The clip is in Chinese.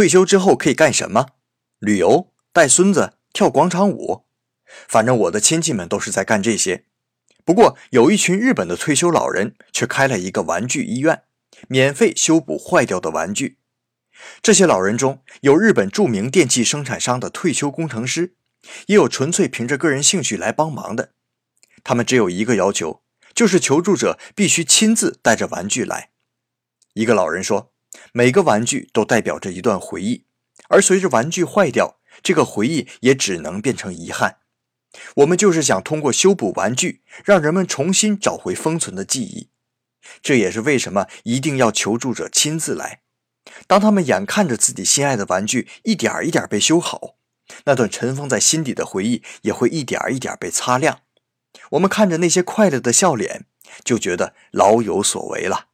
退休之后可以干什么？旅游、带孙子、跳广场舞。反正我的亲戚们都是在干这些。不过，有一群日本的退休老人却开了一个玩具医院，免费修补坏掉的玩具。这些老人中有日本著名电器生产商的退休工程师，也有纯粹凭着个人兴趣来帮忙的。他们只有一个要求，就是求助者必须亲自带着玩具来。一个老人说：“每个玩具都代表着一段回忆，而随着玩具坏掉，这个回忆也只能变成遗憾。”我们就是想通过修补玩具，让人们重新找回封存的记忆。这也是为什么一定要求助者亲自来。当他们眼看着自己心爱的玩具一点一点被修好，那段尘封在心底的回忆也会一点一点被擦亮。我们看着那些快乐的笑脸，就觉得老有所为了。